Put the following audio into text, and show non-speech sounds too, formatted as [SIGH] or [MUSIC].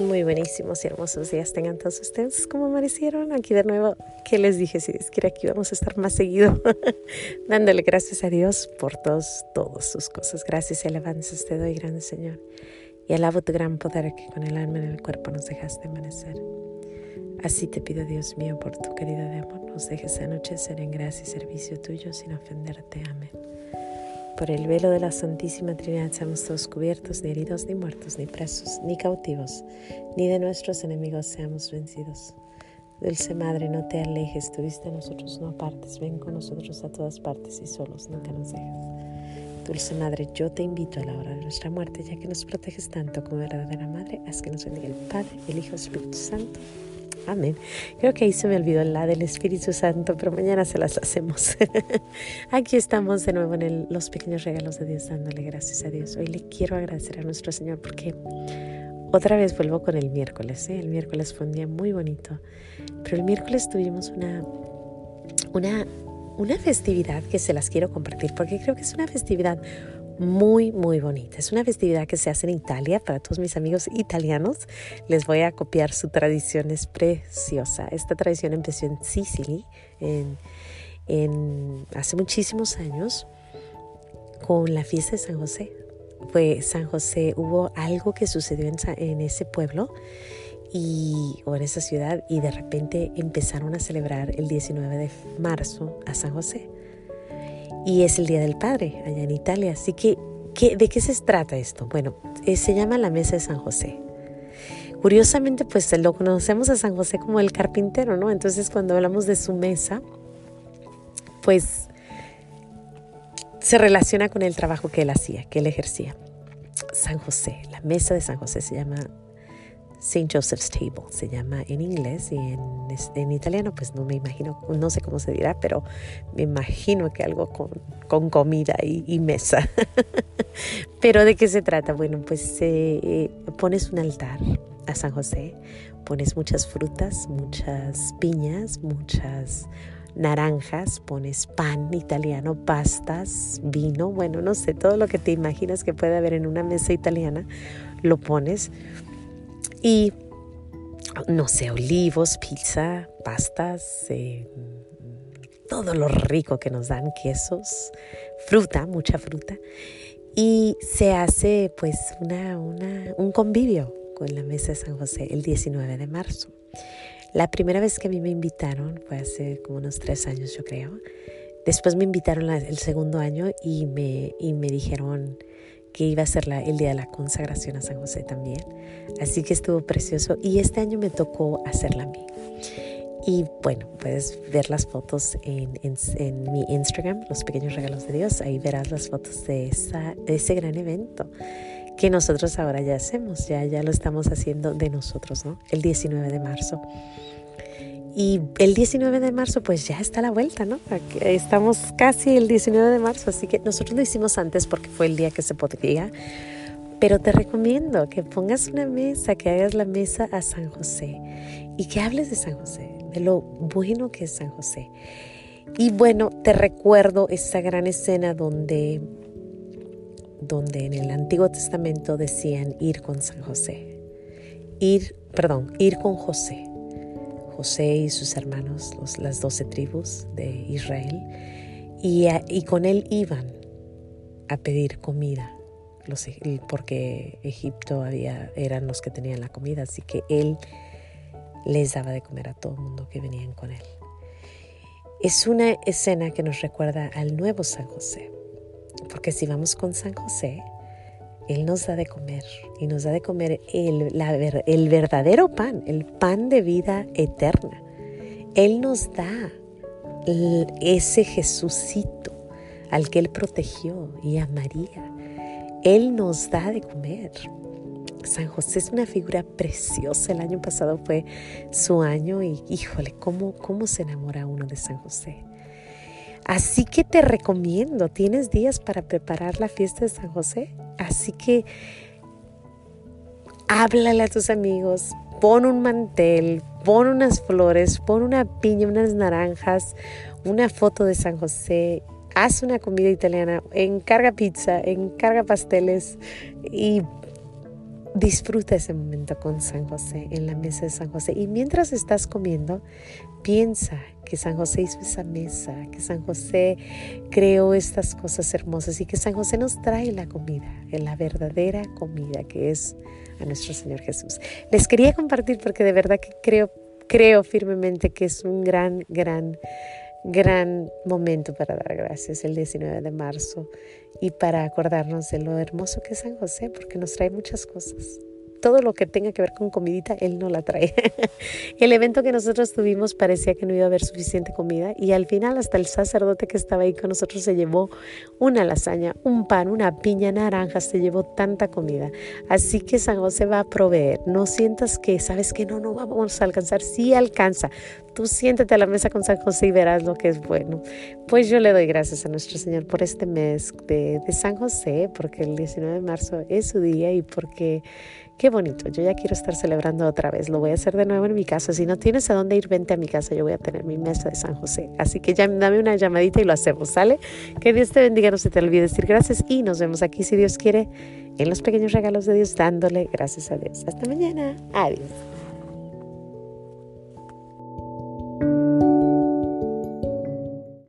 Muy buenísimos y hermosos días tengan todos ustedes. ¿Cómo amanecieron? Aquí de nuevo, ¿qué les dije? Si es que aquí vamos a estar más seguido, [LAUGHS] dándole gracias a Dios por todos, todas sus cosas. Gracias y alabanzas te doy, grande Señor. Y alabo tu gran poder que con el alma en el cuerpo nos dejaste amanecer. Así te pido, Dios mío, por tu querida de amor, nos dejes anochecer en gracia y servicio tuyo sin ofenderte. Amén. Por el velo de la Santísima Trinidad seamos todos cubiertos, ni heridos, ni muertos, ni presos, ni cautivos, ni de nuestros enemigos seamos vencidos. Dulce Madre, no te alejes, tuviste a nosotros, no apartes, ven con nosotros a todas partes y solos nunca nos dejes. Dulce Madre, yo te invito a la hora de nuestra muerte, ya que nos proteges tanto como verdadera Madre, haz que nos bendiga el Padre, el Hijo y el Espíritu Santo Amén. Creo que ahí se me olvidó la del Espíritu Santo, pero mañana se las hacemos. [LAUGHS] Aquí estamos de nuevo en los pequeños regalos de Dios, dándole gracias a Dios. Hoy le quiero agradecer a nuestro Señor porque otra vez vuelvo con el miércoles. ¿eh? El miércoles fue un día muy bonito, pero el miércoles tuvimos una, una, una festividad que se las quiero compartir porque creo que es una festividad muy, muy bonita. Es una festividad que se hace en Italia. Para todos mis amigos italianos, les voy a copiar su tradición. Es preciosa. Esta tradición empezó en Sicily en, hace muchísimos años con la fiesta de San José. Fue San José, hubo algo que sucedió en, en ese pueblo y, o en esa ciudad y de repente empezaron a celebrar el 19 de marzo a San José y es el Día del Padre allá en Italia. Así que, ¿de qué se trata esto? Bueno, eh, se llama la Mesa de San José. Curiosamente, pues lo conocemos a San José como el carpintero, ¿no? Entonces, cuando hablamos de su mesa, pues se relaciona con el trabajo que él hacía, que él ejercía. San José, la mesa de San José se llama St. Joseph's Table se llama en inglés y en, italiano pues no me imagino, no sé cómo se dirá, pero me imagino que algo con, comida y, mesa. [LAUGHS] pero ¿de qué se trata? Bueno, pues eh, pones un altar a San José, pones muchas frutas, muchas piñas, muchas naranjas, pones pan italiano, pastas, vino, bueno, no sé, todo lo que te imaginas que puede haber en una mesa italiana, lo pones y, no sé, olivos, pizza, pastas, eh, todo lo rico que nos dan, quesos, fruta, mucha fruta. Y se hace pues una, un convivio con la mesa de San José el 19 de marzo. La primera vez que a mí me invitaron fue hace como unos tres años, yo creo. Después me invitaron el segundo año y me, y me dijeron, que iba a ser el día de la consagración a San José también. Así que estuvo precioso y este año me tocó hacerla a mí. Y bueno, puedes ver las fotos en, en, mi Instagram, Los Pequeños Regalos de Dios. Ahí verás las fotos de, esa, de ese gran evento que nosotros ahora ya hacemos, ya, ya lo estamos haciendo de nosotros, ¿no? El 19 de marzo. Y el 19 de marzo pues ya está la vuelta, ¿no? Estamos casi el 19 de marzo, así que nosotros lo hicimos antes porque fue el día que se podía. Pero te recomiendo que pongas una mesa, que hagas la mesa a San José y que hables de San José, de lo bueno que es San José. Y bueno, te recuerdo esa gran escena donde, donde en el Antiguo Testamento decían ir con San José. Ir, perdón, ir con José. José y sus hermanos, las doce tribus de Israel, y, con él iban a pedir comida, porque Egipto había, eran los que tenían la comida, así que él les daba de comer a todo el mundo que venían con él. Es una escena que nos recuerda al nuevo San José, porque si vamos con San José, él nos da de comer y nos da de comer el, verdadero pan, el pan de vida eterna. Él nos da ese Jesucito al que Él protegió y a María. Él nos da de comer. San José es una figura preciosa. El año pasado fue su año y híjole, ¿cómo, cómo se enamora uno de San José? Así que te recomiendo, tienes días para preparar la fiesta de San José. Así que háblale a tus amigos, pon un mantel, pon unas flores, pon una piña, unas naranjas, una foto de San José, haz una comida italiana, encarga pizza, encarga pasteles y disfruta ese momento con San José, en la mesa de San José. Y mientras estás comiendo, piensa que San José hizo esa mesa, que San José creó estas cosas hermosas y que San José nos trae la comida, la verdadera comida que es a nuestro Señor Jesús. Les quería compartir porque de verdad que creo, creo firmemente que es un gran, gran gran momento para dar gracias el 19 de marzo y para acordarnos de lo hermoso que es San José, porque nos trae muchas cosas todo lo que tenga que ver con comidita, él no la trae. [LAUGHS] el evento que nosotros tuvimos parecía que no iba a haber suficiente comida y al final hasta el sacerdote que estaba ahí con nosotros se llevó una lasaña, un pan, una piña, naranjas, se llevó tanta comida. Así que San José va a proveer. No sientas que, sabes que no, no vamos a alcanzar, sí alcanza. Tú siéntate a la mesa con San José y verás lo que es bueno. Pues yo le doy gracias a nuestro Señor por este mes de, de San José, porque el 19 de marzo es su día y porque Qué bonito, yo ya quiero estar celebrando otra vez. Lo voy a hacer de nuevo en mi casa. Si no tienes a dónde ir, vente a mi casa. Yo voy a tener mi mesa de San José. Así que ya dame una llamadita y lo hacemos, ¿sale? Que Dios te bendiga, no se te olvide decir gracias y nos vemos aquí, si Dios quiere, en los pequeños regalos de Dios, dándole gracias a Dios. Hasta mañana. Adiós.